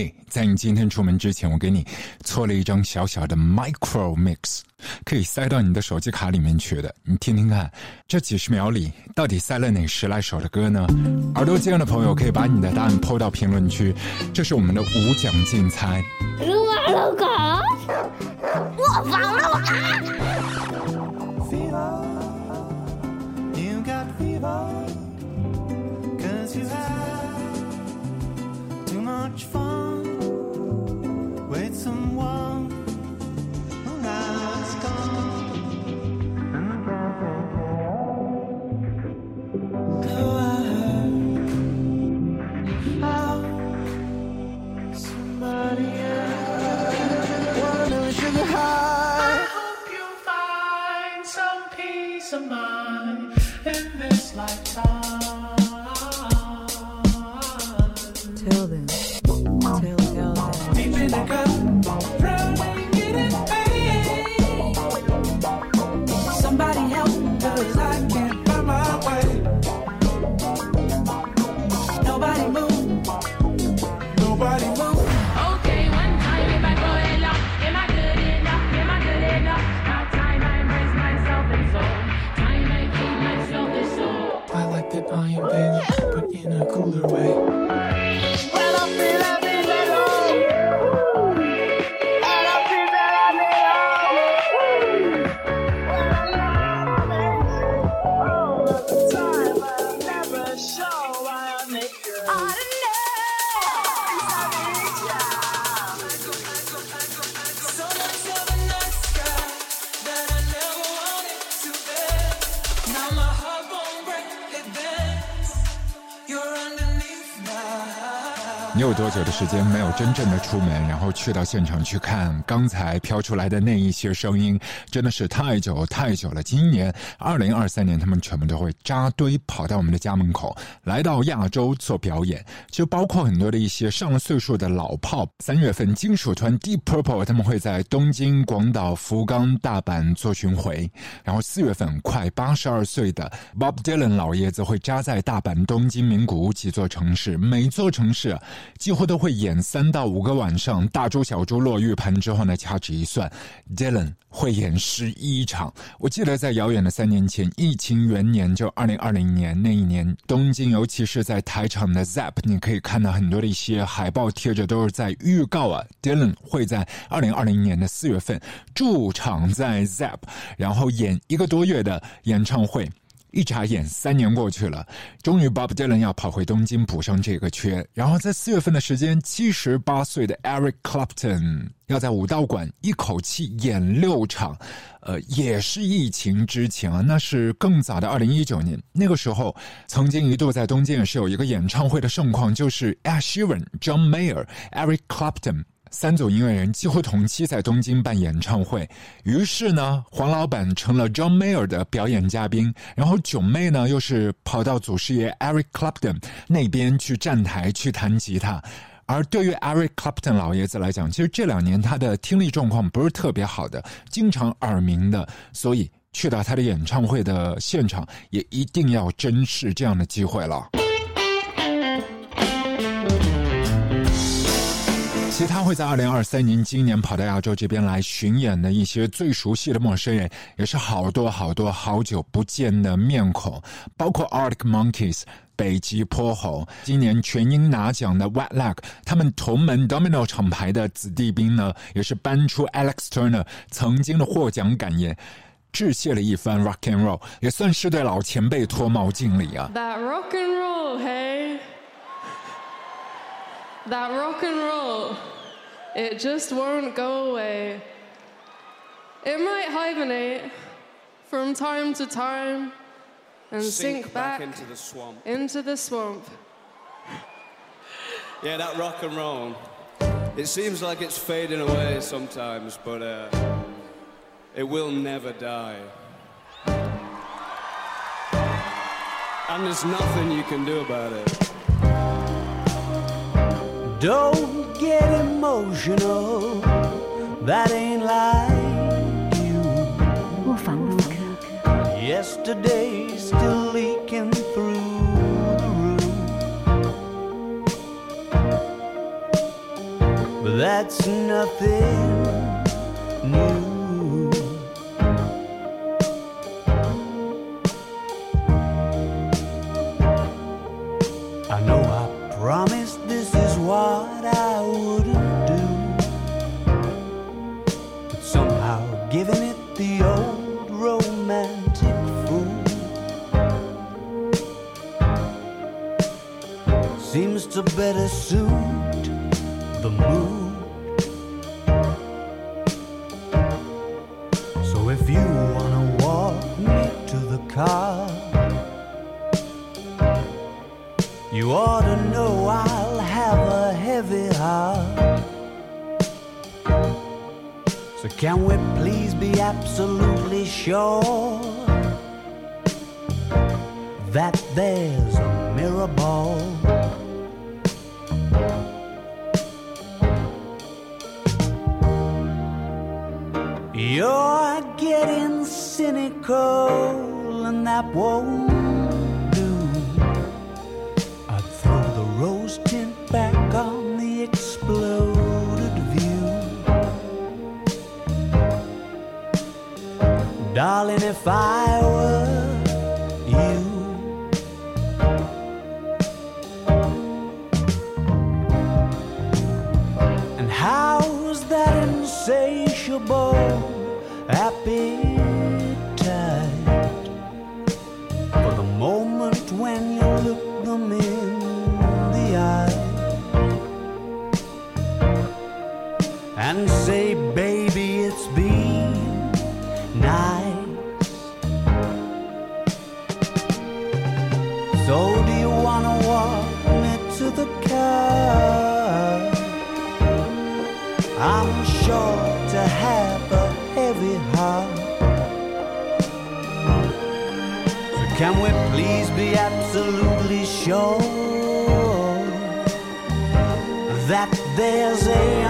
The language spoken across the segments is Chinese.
哎，在你今天出门之前，我给你搓了一张小小的 micro mix，可以塞到你的手机卡里面去的。你听听看，这几十秒里到底塞了哪十来首的歌呢？耳朵尖的朋友可以把你的答案抛到评论区。这是我们的无奖竞猜。撸啊撸狗，我放了啊！much fun 有多久的时间没有真正的出门，然后去到现场去看刚才飘出来的那一些声音？真的是太久太久了。今年二零二三年，他们全部都会扎堆跑到我们的家门口，来到亚洲做表演。就包括很多的一些上了岁数的老炮。三月份，金属团 Deep Purple 他们会在东京、广岛、福冈、大阪做巡回。然后四月份，快八十二岁的 Bob Dylan 老爷子会扎在大阪、东京、名古屋几座城市，每座城市。几乎都会演三到五个晚上，大珠小珠落玉盘之后呢，掐指一算，Dylan 会演十一场。我记得在遥远的三年前，疫情元年，就二零二零年那一年，东京，尤其是在台场的 Zap，你可以看到很多的一些海报贴着，都是在预告啊，Dylan 会在二零二零年的四月份驻场在 Zap，然后演一个多月的演唱会。一眨眼，三年过去了，终于 Bob Dylan 要跑回东京补上这个缺。然后在四月份的时间，七十八岁的 Eric Clapton 要在武道馆一口气演六场，呃，也是疫情之前啊，那是更早的二零一九年。那个时候，曾经一度在东京也是有一个演唱会的盛况，就是 Ed Sheeran、John Mayer、Eric Clapton。三组音乐人几乎同期在东京办演唱会，于是呢，黄老板成了 John Mayer 的表演嘉宾，然后囧妹呢又是跑到祖师爷 Eric Clapton 那边去站台去弹吉他。而对于 Eric Clapton 老爷子来讲，其实这两年他的听力状况不是特别好的，经常耳鸣的，所以去到他的演唱会的现场，也一定要珍视这样的机会了。其他会在二零二三年今年跑到亚洲这边来巡演的一些最熟悉的陌生人，也是好多好多好久不见的面孔，包括 Arctic Monkeys、北极泼猴，今年全英拿奖的 Wet Leg，他们同门 Domino 厂牌的子弟兵呢，也是搬出 Alex Turner 曾经的获奖感言，致谢了一番 Rock and Roll，也算是对老前辈脱帽敬礼啊。That rock and roll, hey. That rock and roll, it just won't go away. It might hibernate from time to time and sink, sink back, back, into the swamp. Into the swamp. yeah, that rock and roll. It seems like it's fading away sometimes, but uh, it will never die. And there's nothing you can do about it. Don't get emotional, that ain't like you. Yesterday's still leaking through the roof. but that's nothing to better suit the mood. So if you wanna walk me to the car, you ought to know I'll have a heavy heart. So can we please be absolutely sure that there's a mirror ball? You're getting cynical, and that won't do. I'd throw the rose tint back on the exploded view. Darling, if I were you. And how's that insatiable appetite for the moment when you look them in the eye and say, baby, absolutely sure that there's a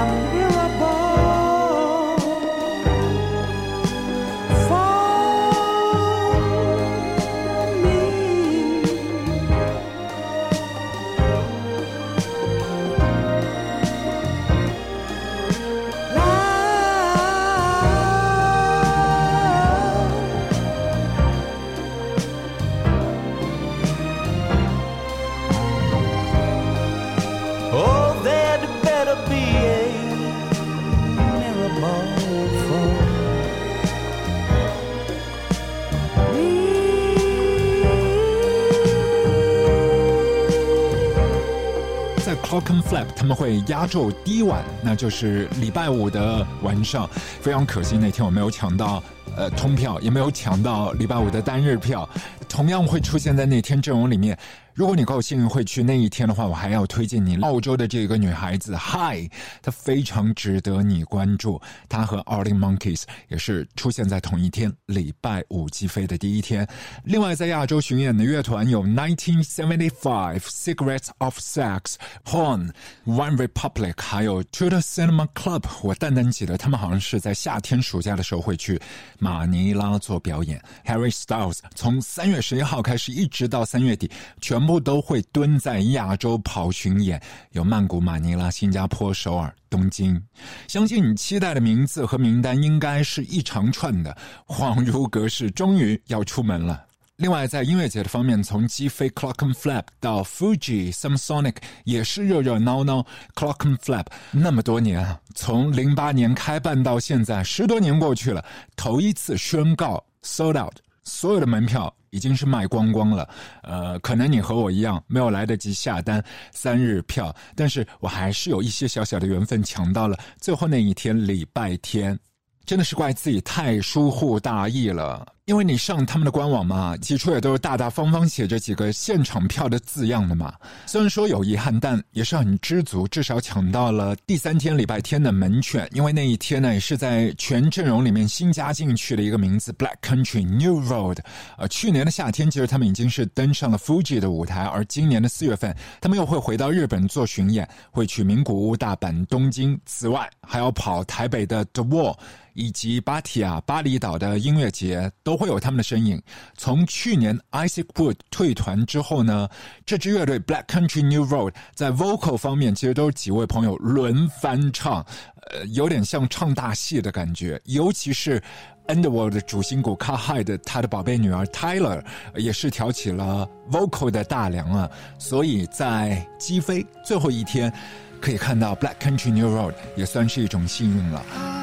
在 Clock and Flap 他们会压轴第一晚，那就是礼拜五的晚上。非常可惜那天我没有抢到呃通票，也没有抢到礼拜五的单日票，同样会出现在那天阵容里面。如果你够幸运会去那一天的话，我还要推荐你澳洲的这个女孩子 Hi，她非常值得你关注。她和 Arctic Monkeys 也是出现在同一天，礼拜五击飞的第一天。另外，在亚洲巡演的乐团有1975、Cigarettes of Sex、Horn、One Republic，还有 Tudor Cinema Club。我淡淡记得他们好像是在夏天暑假的时候会去马尼拉做表演。Harry Styles 从三月十一号开始，一直到三月底，全部不都会蹲在亚洲跑巡演，有曼谷、马尼拉、新加坡、首尔、东京。相信你期待的名字和名单应该是一长串的，恍如隔世，终于要出门了。另外，在音乐节的方面，从击飞 Clock and Flap 到 Fuji、Samsonic 也是热热闹闹。Clock and Flap 那么多年啊，从零八年开办到现在，十多年过去了，头一次宣告 sold out，所有的门票已经是卖光光了。呃，可能你和我一样没有来得及下单三日票，但是我还是有一些小小的缘分抢到了最后那一天礼拜天。真的是怪自己太疏忽大意了。因为你上他们的官网嘛，起初也都是大大方方写着几个现场票的字样的嘛。虽然说有遗憾，但也是很知足，至少抢到了第三天礼拜天的门券。因为那一天呢，也是在全阵容里面新加进去的一个名字 Black Country New Road。呃，去年的夏天，其实他们已经是登上了 Fuji 的舞台，而今年的四月份，他们又会回到日本做巡演，会去名古屋、大阪、东京，此外还要跑台北的 The Wall。以及芭提雅巴厘岛的音乐节都会有他们的身影。从去年 Isaac Wood 退团之后呢，这支乐队 Black Country New Road 在 vocal 方面其实都是几位朋友轮番唱，呃，有点像唱大戏的感觉。尤其是 Underworld 的主心骨 Car High 的他的宝贝女儿 Tyler 也是挑起了 vocal 的大梁啊。所以在击飞最后一天，可以看到 Black Country New Road 也算是一种幸运了。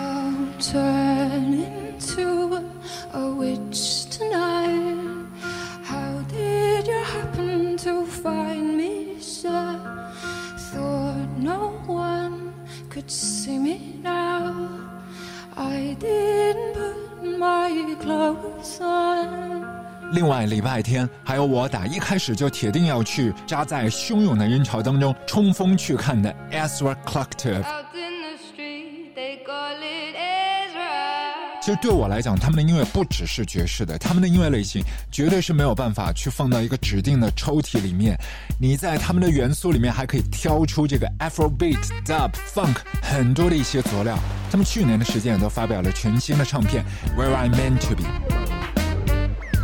A witch tonight. How did you happen to find me, sir? Thought no one could see me now. I didn't put my clothes on. 另外，礼拜天还有我打一开始就铁定要去扎在汹涌的人潮当中冲锋去看的 Ezra Collective。就对我来讲，他们的音乐不只是爵士的，他们的音乐类型绝对是没有办法去放到一个指定的抽屉里面。你在他们的元素里面还可以挑出这个 Afrobeat、Dub、Funk 很多的一些佐料。他们去年的时间也都发表了全新的唱片《Where I Meant to Be》。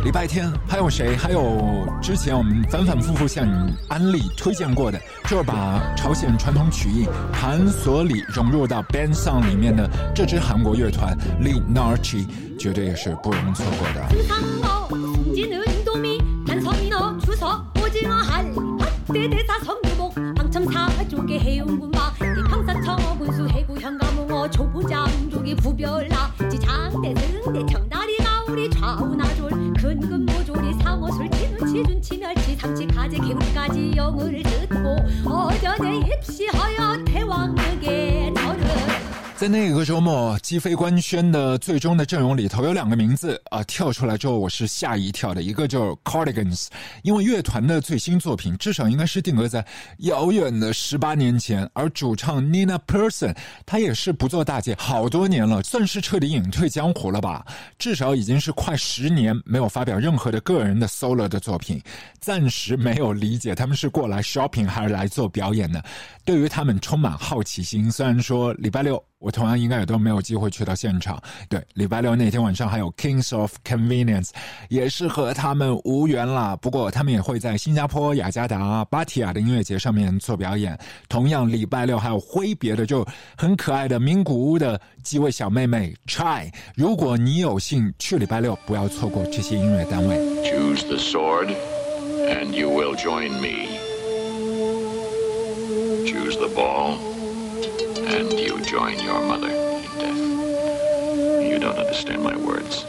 礼拜天还有谁？还有之前我们反反复复向你安利推荐过的，就是把朝鲜传统曲艺盘索里融入到 band song 里面的这支韩国乐团 Lee Narchi，绝对也是不容错过的。 멸치 멸치 삼치 가재 개구리까지 영을 듣고 어전에 입시하여 태왕에게 너를 在那个周末击飞官宣的最终的阵容里头，有两个名字啊跳出来之后，我是吓一跳的。一个就是 Cardigans，因为乐团的最新作品至少应该是定格在遥远的十八年前，而主唱 Nina Persson，他也是不做大姐好多年了，算是彻底隐退江湖了吧？至少已经是快十年没有发表任何的个人的 solo 的作品，暂时没有理解他们是过来 shopping 还是来做表演的。对于他们充满好奇心，虽然说礼拜六。我同样应该也都没有机会去到现场。对，礼拜六那天晚上还有 Kings of Convenience，也是和他们无缘了。不过他们也会在新加坡雅加达巴提亚的音乐节上面做表演。同样，礼拜六还有挥别的就很可爱的名古屋的几位小妹妹 Try。如果你有幸去礼拜六，不要错过这些音乐单位。Choose the sword, and you will join me. Choose the ball. And you join your mother in death. You don't understand my words,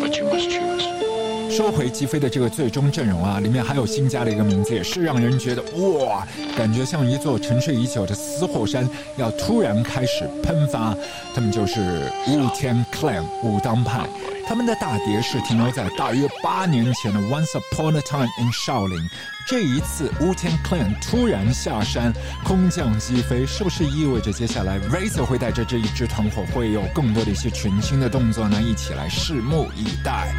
but you must choose. 收回击飞的这个最终阵容啊，里面还有新加的一个名字，也是让人觉得哇，感觉像一座沉睡已久的死火山要突然开始喷发。他们就是武天 Clan 武当派。他们的大碟是停留在大约八年前的《Once Upon a Time in Shaolin》。这一次，Wu Tang Clan 突然下山，空降击飞，是不是意味着接下来 Razor 会带着这一支团伙会有更多的一些全新的动作呢？一起来拭目以待。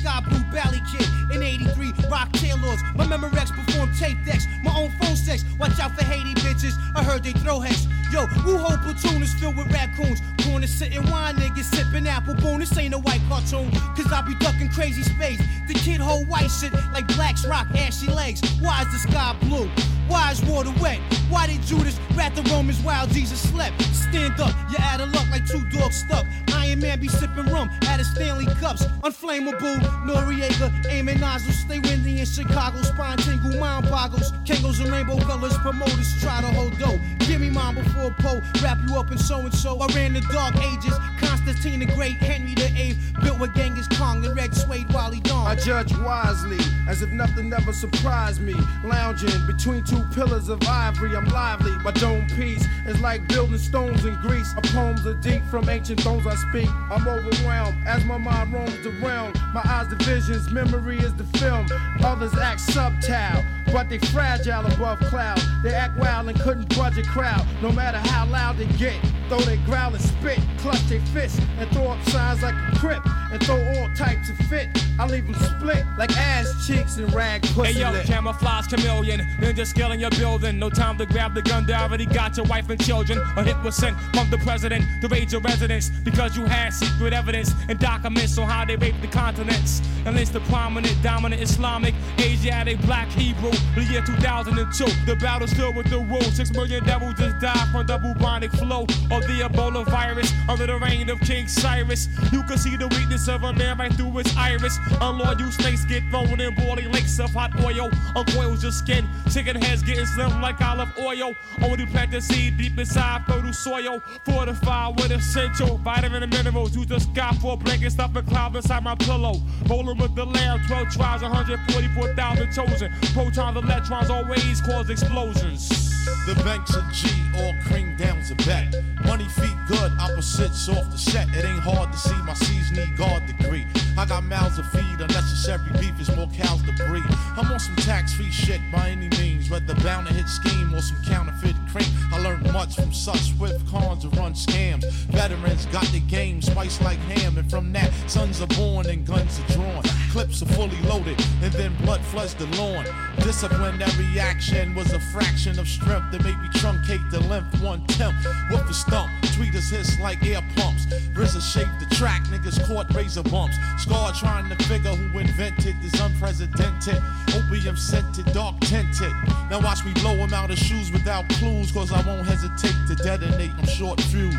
sky blue bally kid in 83 rock tailors. My Memorex perform tape decks, my own phone sex. Watch out for Haiti bitches. I heard they throw hex. Yo, Wu whole platoon is filled with raccoons. Corner sitting wine niggas sipping apple boom. This ain't a white cartoon. Cause I be ducking crazy space. The kid hold white shit like blacks rock ashy legs. Why is the sky blue? Why is water wet? Why did Judas rat the Romans while Jesus slept? Stand up, you're out of luck like two dogs stuck. Iron Man be sipping rum out of Stanley cups. Unflammable, Noriega, aiming nozzles. Stay windy in Chicago, spine tingle, mind boggles. Kangos and rainbow colors, promoters try to hold dough. Give me mine before Poe, wrap you up in so and so. I ran the dark ages, Constantine the Great, Henry the Eighth, built with Genghis Kong and red suede Wally Dawn. I judge wisely, as if nothing ever surprised me. Lounging between two pillars of ivory, I'm lively. My dome piece is like building stones in Greece. A poems are deep from ancient thrones I speak. I'm overwhelmed as my mind roams around. My eyes the visions, memory is the film. Others act subtile, but they fragile above cloud. They act wild and couldn't budge a crowd, no matter how loud they get. Though they growl and spit, clutch their fists, and throw up signs like a crip. And throw all types of fit. I leave them split like ass cheeks and rag pussy. Hey yo, lip. camouflage chameleon, ninja skill in your building. No time to grab the gun, they already got your wife and children. A hit was sent from the president to raid your residence because you had secret evidence and documents on how they raped the continents. And it's the prominent, dominant Islamic, Asiatic, black Hebrew. The year 2002, the battle still with the rules. Six million devils just died from the bubonic flow of the Ebola virus under the reign of King Cyrus. You can see the weakness of a man right through his iris. Unloyal snakes get thrown in boiling lakes of hot oil. Uncoils your skin, chicken heads getting slim like olive oil. Only plant the seed deep inside fertile soil. Fortified with essential vitamin and minerals. Use the sky for a blanket, stuff a cloud inside my pillow. Rolling with the lamb, 12 tribes, 144,000 chosen. Protons, electrons always cause explosions. The banks of G, all cream down's a bet. Money feet good, opposites off the set. It ain't hard to see my C's need guard degree. I got mouths to feed, unnecessary beef is more cows to breed. I'm on some tax free shit by any means, whether bound to hit scheme or some counterfeit cream. I learned much from such swift cons to run scams. Veterans got the game spiced like ham, and from that, sons are born and guns are drawn. Clips are fully loaded, and then blood floods the lawn. Disciplinary action was a fraction of strength that made me truncate the length one tenth. With the stump, tweeters hiss like air pumps. RZA shaped the track, niggas caught razor bumps. Scar trying to figure who invented this unprecedented opium scented, dark tinted. Now watch me blow him out of shoes without clues, cause I won't hesitate to detonate them short fuse.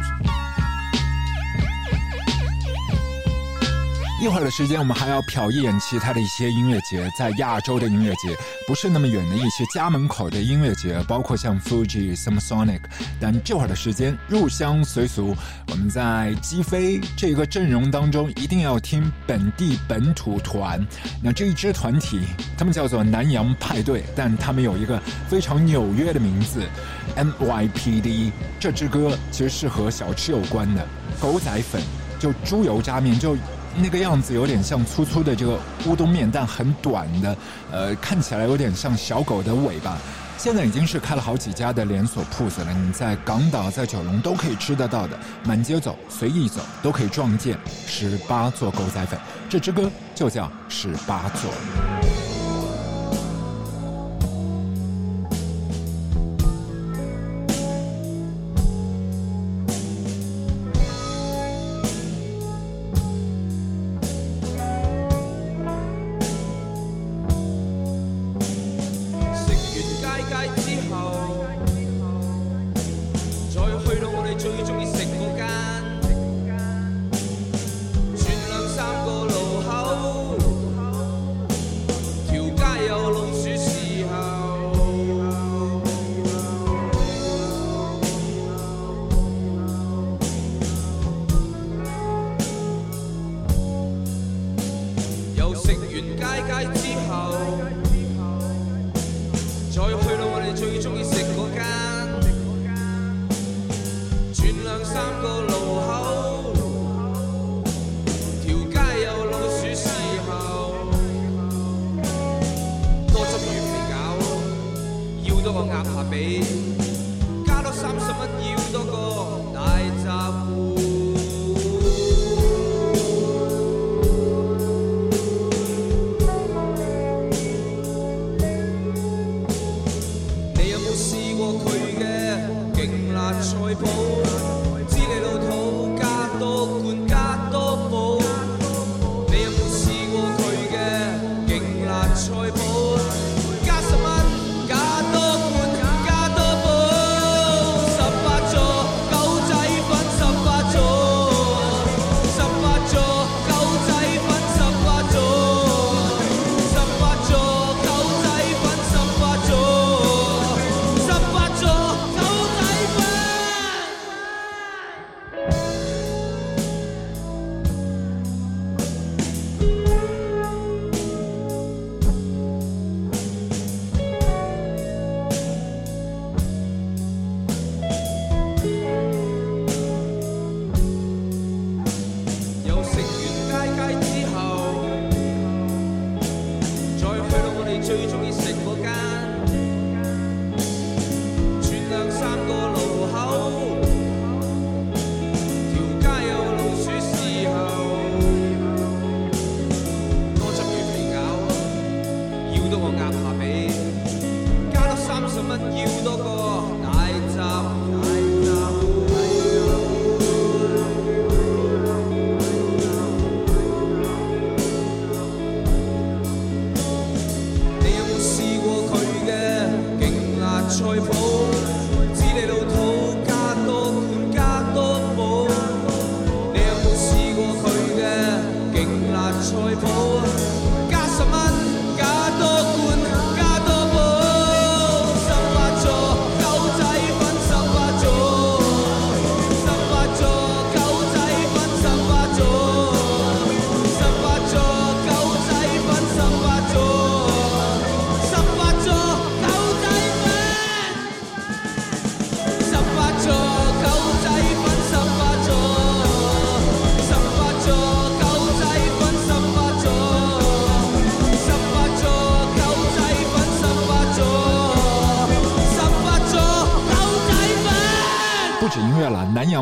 一会儿的时间，我们还要瞟一眼其他的一些音乐节，在亚洲的音乐节，不是那么远的一些家门口的音乐节，包括像 Fuji、s a m s o n i c。但这会儿的时间，入乡随俗，我们在击飞这个阵容当中，一定要听本地本土团。那这一支团体，他们叫做南洋派对，但他们有一个非常纽约的名字 NYPD。这支歌其实是和小吃有关的，狗仔粉，就猪油渣面，就。那个样子有点像粗粗的这个乌冬面，但很短的，呃，看起来有点像小狗的尾巴。现在已经是开了好几家的连锁铺子了，你在港岛、在九龙都可以吃得到的，满街走、随意走都可以撞见十八座狗仔粉。这支歌就叫十八座。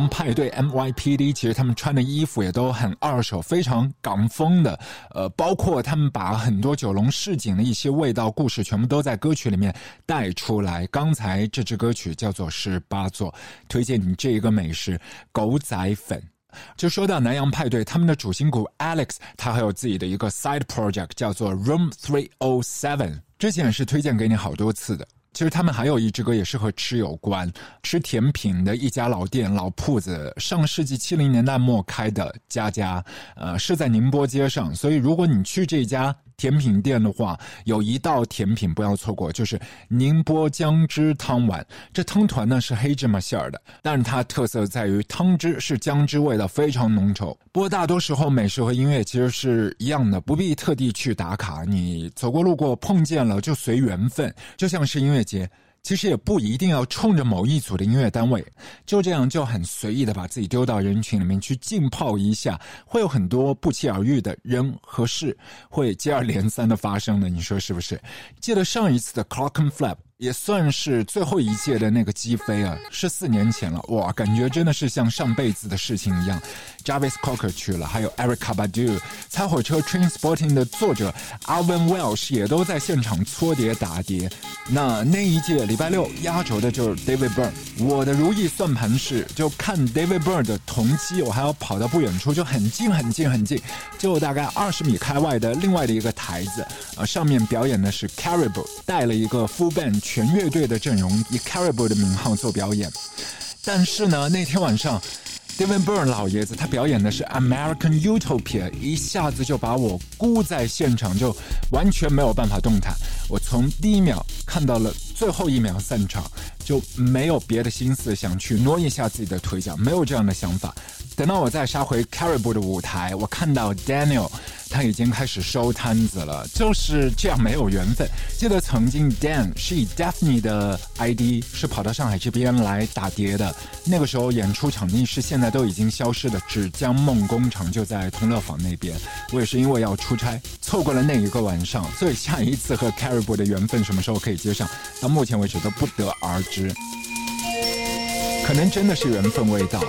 派对 MYPD，其实他们穿的衣服也都很二手，非常港风的。呃，包括他们把很多九龙市井的一些味道、故事，全部都在歌曲里面带出来。刚才这支歌曲叫做《十八座》，推荐你这一个美食——狗仔粉。就说到南洋派对，他们的主心骨 Alex，他还有自己的一个 side project，叫做 Room Three O Seven，之前是推荐给你好多次的。其实他们还有一支歌也是和吃有关，吃甜品的一家老店、老铺子，上世纪七零年代末开的家家，呃，是在宁波街上。所以如果你去这家。甜品店的话，有一道甜品不要错过，就是宁波姜汁汤丸。这汤团呢是黑芝麻馅儿的，但是它特色在于汤汁是姜汁味道非常浓稠。不过大多时候美食和音乐其实是一样的，不必特地去打卡，你走过路过碰见了就随缘分，就像是音乐节。其实也不一定要冲着某一组的音乐单位，就这样就很随意的把自己丢到人群里面去浸泡一下，会有很多不期而遇的人和事会接二连三的发生的，你说是不是？记得上一次的 Clock and Flap。也算是最后一届的那个击飞啊，是四年前了哇，感觉真的是像上辈子的事情一样。Javis Cocker 去了，还有 Erica Badu，猜火车 Train Spotting 的作者 Alvin Welsh 也都在现场搓碟打碟。那那一届礼拜六压轴的就是 David Byrne。我的如意算盘是，就看 David Byrne 的同期，我还要跑到不远处，就很近很近很近，就大概二十米开外的另外的一个台子，呃，上面表演的是 Caribou，带了一个 full band。全乐队的阵容以 Caribou 的名号做表演，但是呢，那天晚上，David Byrne 老爷子他表演的是 American Utopia，一下子就把我箍在现场，就完全没有办法动弹。我从第一秒看到了最后一秒散场，就没有别的心思想去挪一下自己的腿脚，没有这样的想法。等到我再杀回 Caribou 的舞台，我看到 Daniel。他已经开始收摊子了，就是这样没有缘分。记得曾经 Dan 是以 Daphne 的 ID 是跑到上海这边来打碟的，那个时候演出场地是现在都已经消失的纸浆梦工厂，就在同乐坊那边。我也是因为要出差，错过了那一个晚上，所以下一次和 Caribou 的缘分什么时候可以接上，到目前为止都不得而知。可能真的是缘分未到。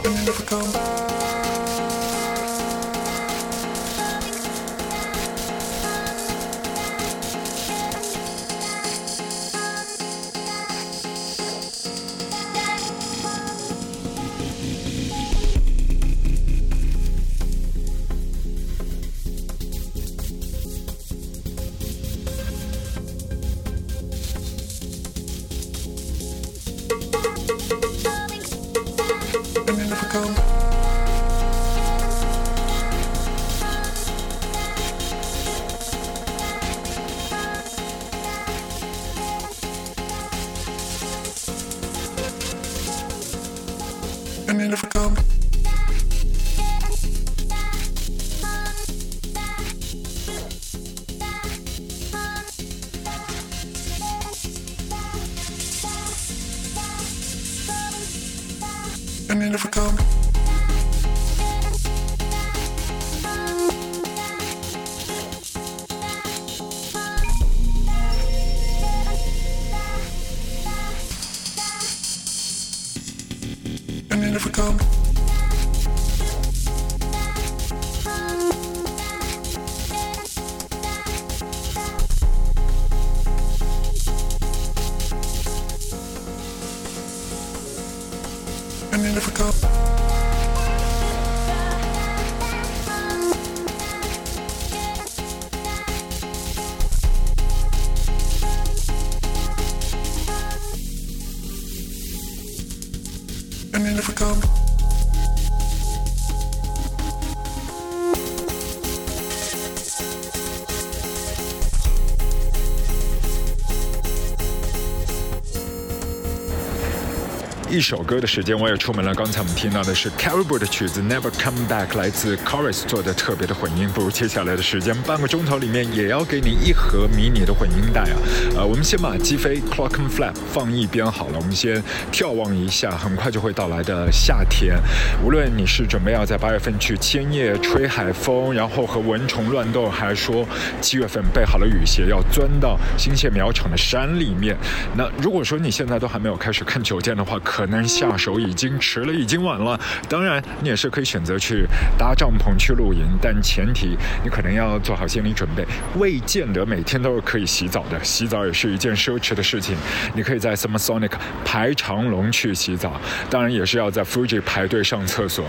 一首歌的时间，我也出门了。刚才我们听到的是 Caribou 的曲子《Never Come Back》，来自 Chorus 做的特别的混音。不如接下来的时间，半个钟头里面也要给你一盒迷你的混音带啊！呃，我们先把击飞 Clock and Flap 放一边好了，我们先眺望一下很快就会到来的夏天。无论你是准备要在八月份去千叶吹海风，然后和蚊虫乱斗，还是说七月份备好了雨鞋要钻到新泻苗场的山里面，那如果说你现在都还没有开始看酒店的话，可可能下手已经迟了，已经晚了。当然，你也是可以选择去搭帐篷去露营，但前提你可能要做好心理准备，未见得每天都是可以洗澡的，洗澡也是一件奢侈的事情。你可以在 Summer Sonic 排长龙去洗澡，当然也是要在 Fuji 排队上厕所，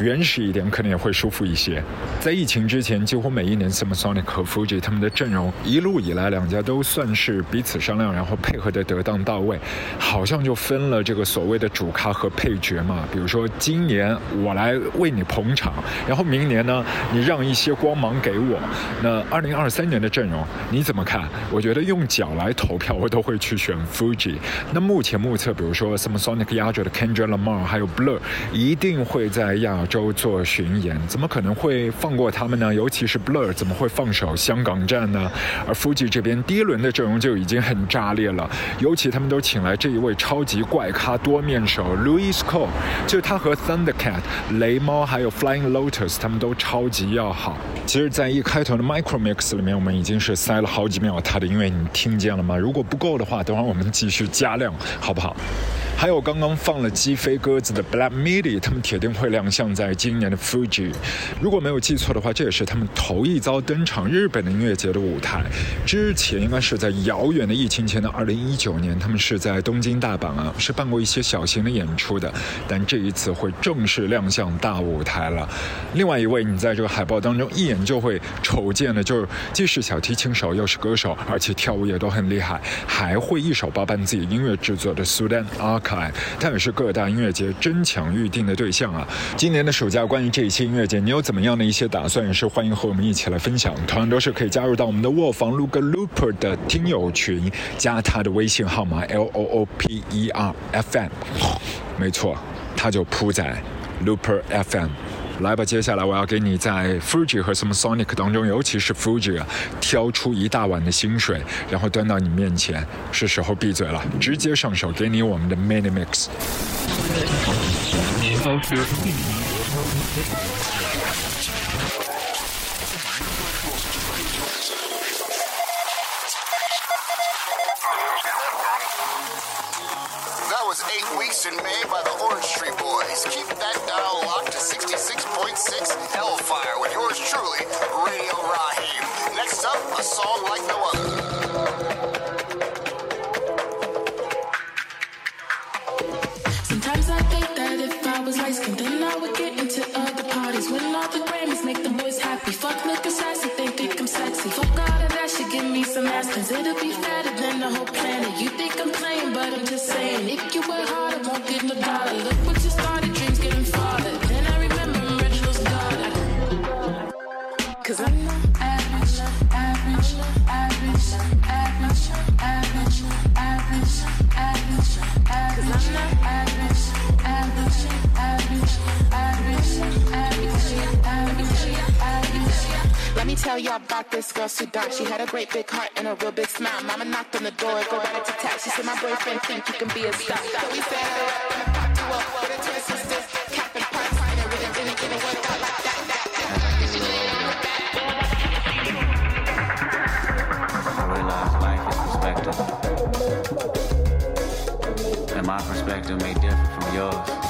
原始一点可能也会舒服一些。在疫情之前，几乎每一年 Summer Sonic 和 Fuji 他们的阵容一路以来，两家都算是彼此商量，然后配合的得当到位，好像就分了这个所谓的主咖和配角嘛。比如说今年我来为你捧场，然后明年呢，你让一些光芒给我。那二零二三年的阵容你怎么看？我觉得用脚来投票，我都会去选 Fuji。那目前目测，比如说 Summer Sonic 压轴的 Kendrick Lamar 还有 Blur，一定会在亚洲做巡演，怎么可能会放过他们呢？尤其是 Blur，怎么会放手香港站呢？而 Fuji 这边第一轮的阵容就已经很炸裂了，尤其他们都请来这一位超级怪咖多面手 Louis Cole，就他和 Thundercat 雷猫还有 Flying Lotus，他们都超级要好。其实，在一开头的 Micro Mix 里面，我们已经是塞了好几秒他的音乐，你听见了吗？如果不够的话，等会儿我们继续加量，好不好？还有刚刚放了鸡飞鸽子的 Black Midi，他们铁定会亮相在今年的 Fuji。如果没有记错的话，这也是他们头一遭登场日本的音乐节的舞台。之前应该是在遥远的疫情前的2019年，他们是在东京、大阪啊，是办过一些小型的演出的。但这一次会正式亮相大舞台了。另外一位，你在这个海报当中一眼就会瞅见的，就是既是小提琴手又是歌手，而且跳舞也都很厉害，还会一手包办自己音乐制作的 Sudan Archive，。他也是各大音乐节争抢预定的对象啊！今年的暑假，关于这一期音乐节，你有怎么样的一些打算？也是欢迎和我们一起来分享。同样都是可以加入到我们的卧房 l o o k Looper 的听友群，加他的微信号码 L O O P E R F M，没错，它就铺在 Looper F M。来吧，接下来我要给你在 Fuji 和 Some Sonic 当中，尤其是 Fuji 啊，挑出一大碗的薪水，然后端到你面前，是时候闭嘴了，直接上手，给你我们的 Mini Mix。Looking they think I'm sexy. Fuck all of that shit, give me some ass, it'll be fatter than the whole planet. You think I'm playing, but I'm just saying, if you work tell y'all about this girl, Sudan. She had a great big heart and a real big smile. Mama knocked on the door, go right to tap. She said, My boyfriend think you can be a star. So we set her up in a pop to up with her twin sisters. Cap and punch, and really, really didn't work out like that. Perspective. And my perspective may differ from yours.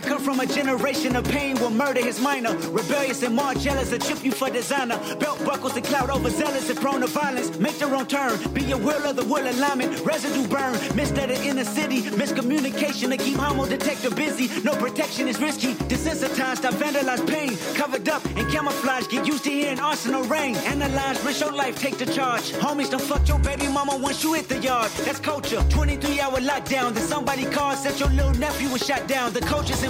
I come from a generation of pain where murder is minor. Rebellious and more jealous, a trip you for designer. Belt buckles and cloud overzealous and prone to violence. Make their own turn, be will of the will alignment. Residue burn, missed at the inner city. Miscommunication to keep homo detector busy. No protection is risky. Desensitized, I vandalize pain. Covered up and camouflage, get used to hearing arsenal rain. Analyze, risk your life, take the charge. Homies don't fuck your baby mama once you hit the yard. That's culture. 23 hour lockdown. Then somebody called, said your little nephew was shot down. The coaches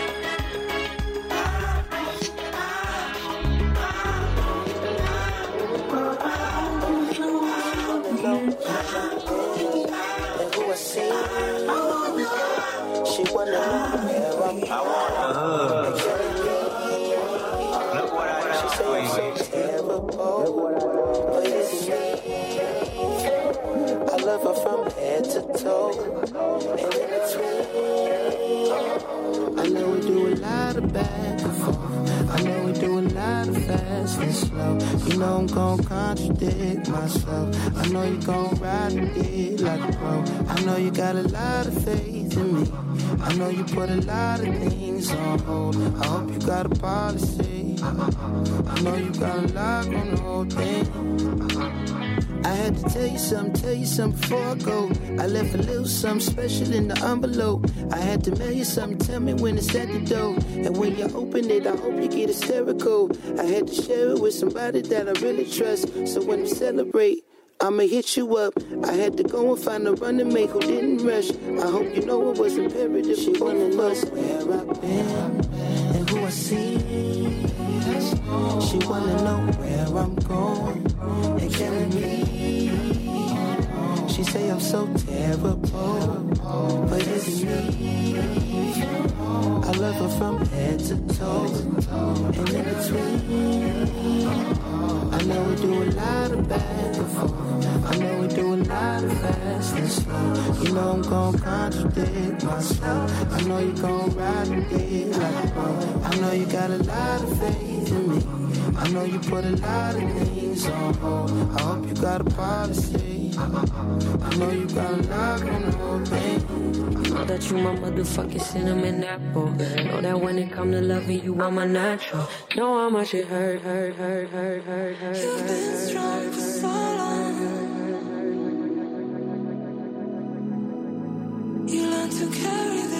Fast and slow. You know I'm gon' contradict myself. I know you gon' ride it like a pro. I know you got a lot of faith in me. I know you put a lot of things on hold. I hope you got a policy. I know you got a lock on the whole thing. I had to tell you something, tell you something before I go. I left a little something special in the envelope. I had to mail you something, tell me when it's at the door. And when you open it, I hope you get hysterical. I had to share it with somebody that I really trust. So when we celebrate, I'ma hit you up. I had to go and find a running mate who didn't rush. I hope you know it was imperative. She wanna know where I've been and who I see. She wanna know where I'm going so terrible, but it's me. I love her from head to toe and in between. I know we do a lot of bad forth. I know we do a lot of fast and slow. You know I'm gon' contradict myself. I know you gon' ride it like a pro. I know you got a lot of faith in me. I know you put a lot of things on hold. I hope you got a policy. I know you got lock on the whole thing. Know that you my motherfucking cinnamon apple. Know that when it come to loving you, I'm a natural. Know how much it hurt, hurt, hurt, hurt, hurt, hurt. You've been strong for so long. You learn to carry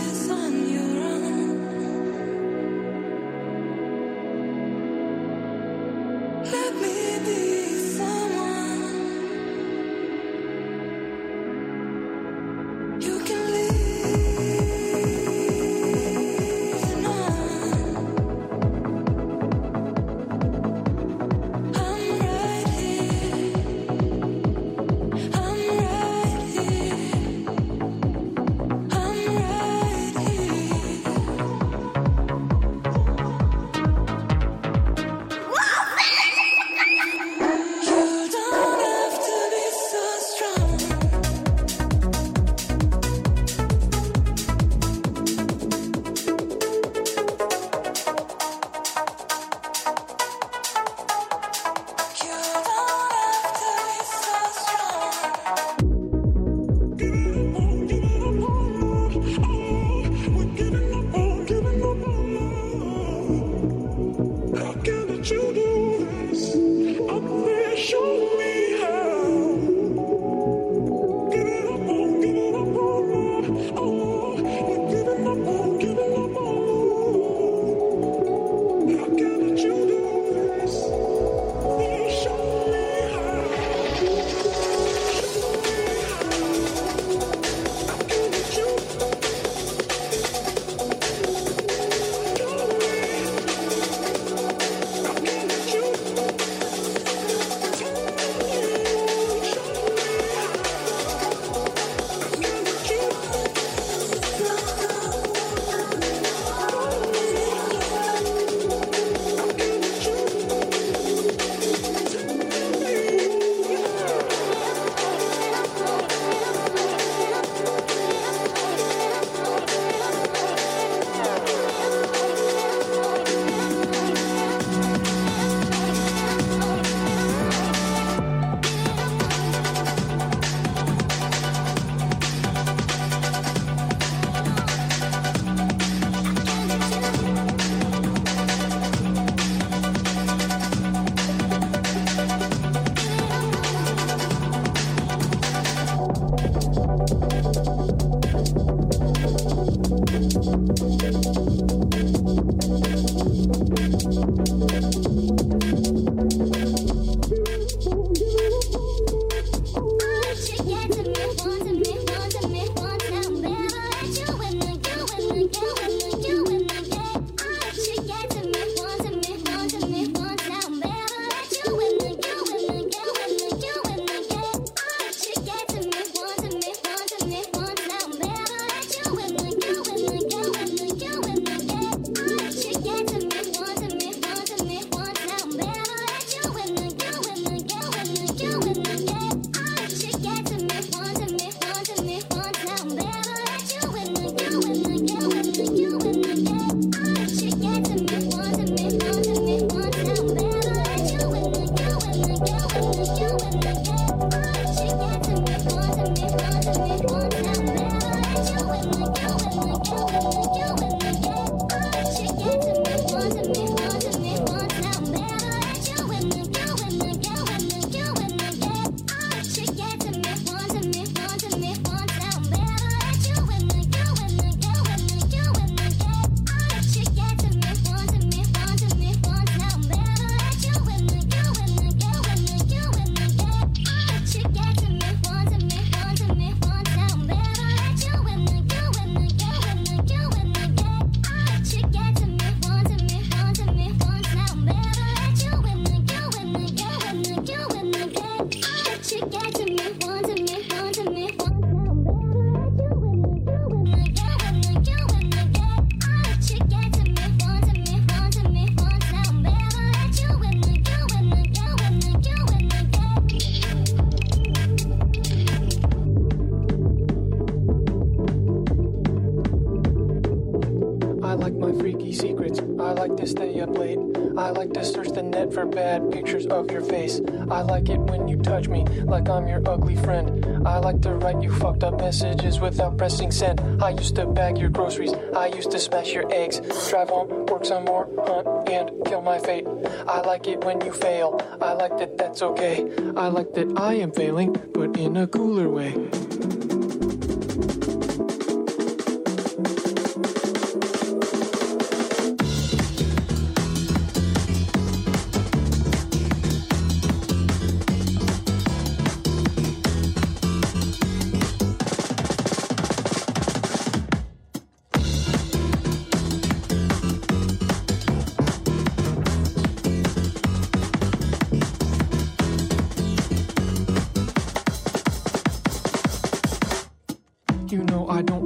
I like it when you touch me like I'm your ugly friend. I like to write you fucked up messages without pressing send. I used to bag your groceries. I used to smash your eggs. Drive home, work some more, hunt, and kill my fate. I like it when you fail. I like that that's okay. I like that I am failing, but in a cooler way.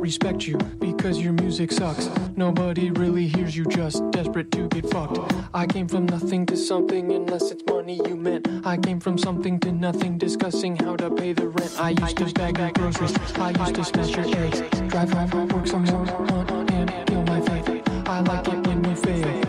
Respect you because your music sucks. Nobody really hears you, just desperate to get fucked. I came from nothing to something, unless it's money you meant. I came from something to nothing, discussing how to pay the rent. I used to bag groceries, I used to smash your eggs. Drive home, work some more, hunt, and kill my faith. I like it when we fail.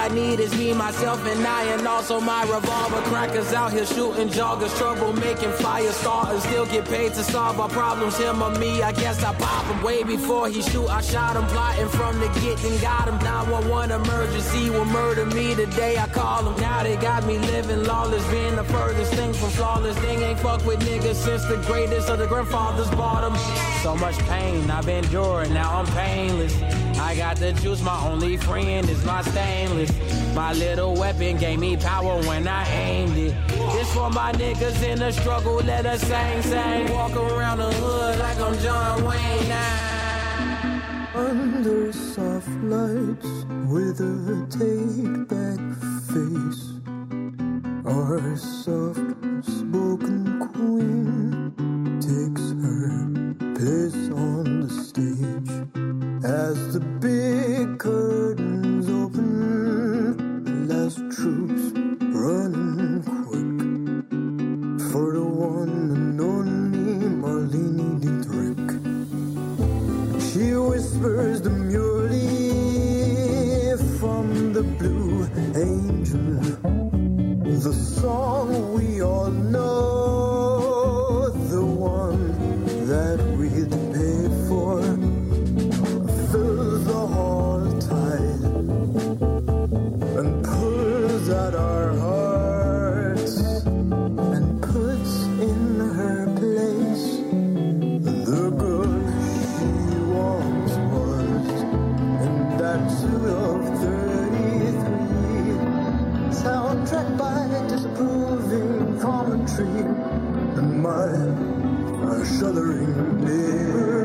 I need is me, myself, and I, and also my revolver. Crackers out here shooting joggers, trouble making fire starters. Still get paid to solve our problems. Him or me, I guess I pop him. Way before he shoot, I shot him. Plotting from the get and got him. 911 emergency will murder me the day I call him. Now they got me living lawless, being the furthest thing from flawless. Thing ain't fuck with niggas since the greatest of the grandfathers bought him. So much pain I've endured, now I'm painless. I got the juice, my only friend is my stainless. My little weapon gave me power when I aimed it. This for my niggas in the struggle, let us sing, sing. Walk around the hood like I'm John Wayne now. Under soft lights with a take back face. Our soft spoken queen takes her place on as the big curtains open, last troops run quick for the one and only Marlene Dietrich. She whispers demurely from the blue angel, the song we all know. sidetracked by disapproving commentary and my, my shuddering neighbor.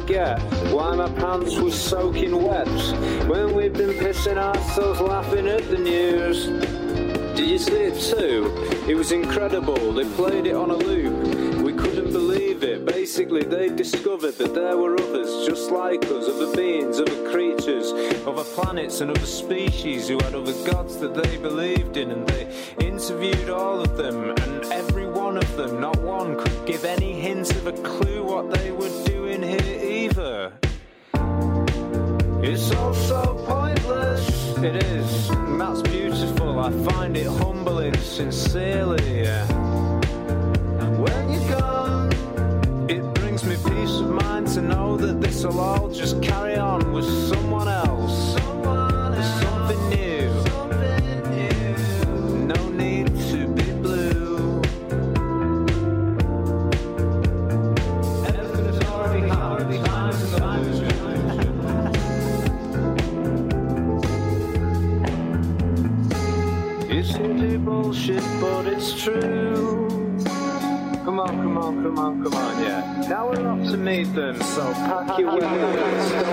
Forget? Why my pants were soaking wet when we've been pissing ourselves laughing at the news. Did you see it too? It was incredible. They played it on a loop. We couldn't believe it. Basically, they discovered that there were others just like us, other beings, other creatures, other planets, and other species who had other gods that they believed in. And they interviewed all of them, and every one of them, not one, could give any hint of a clue what they were So pack your.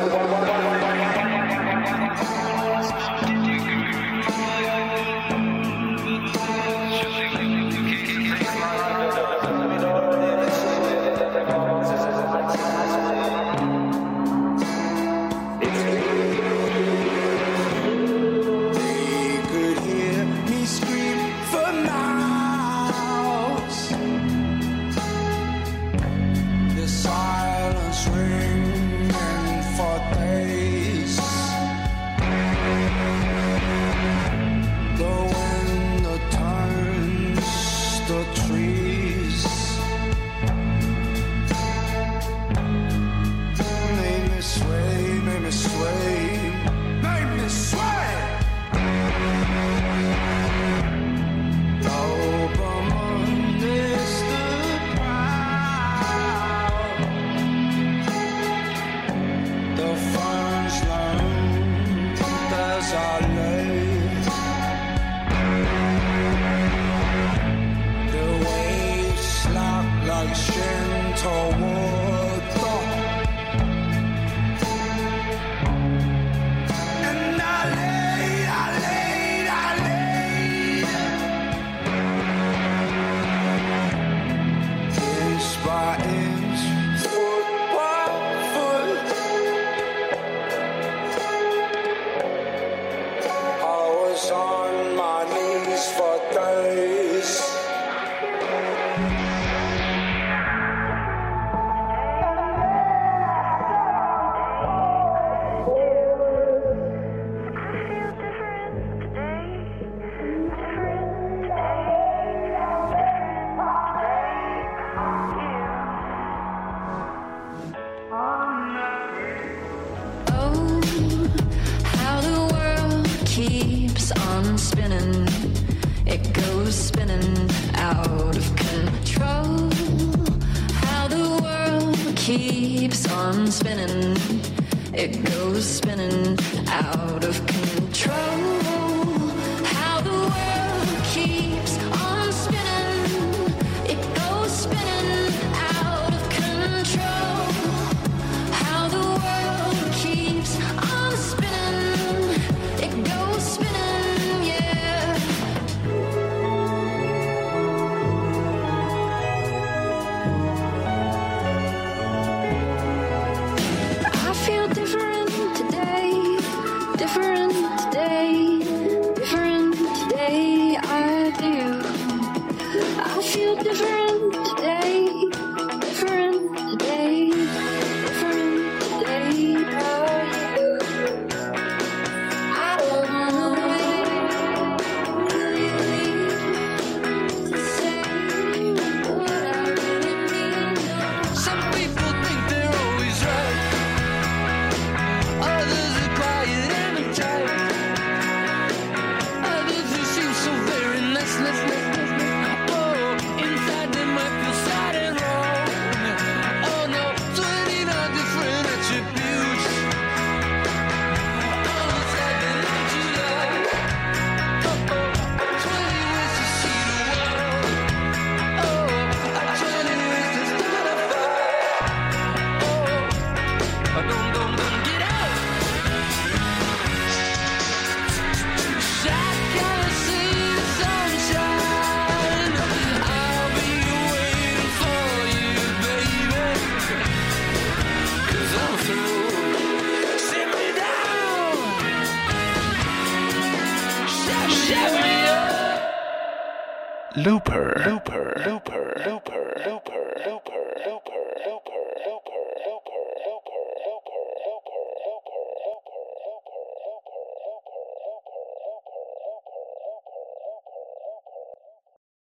for Lupus.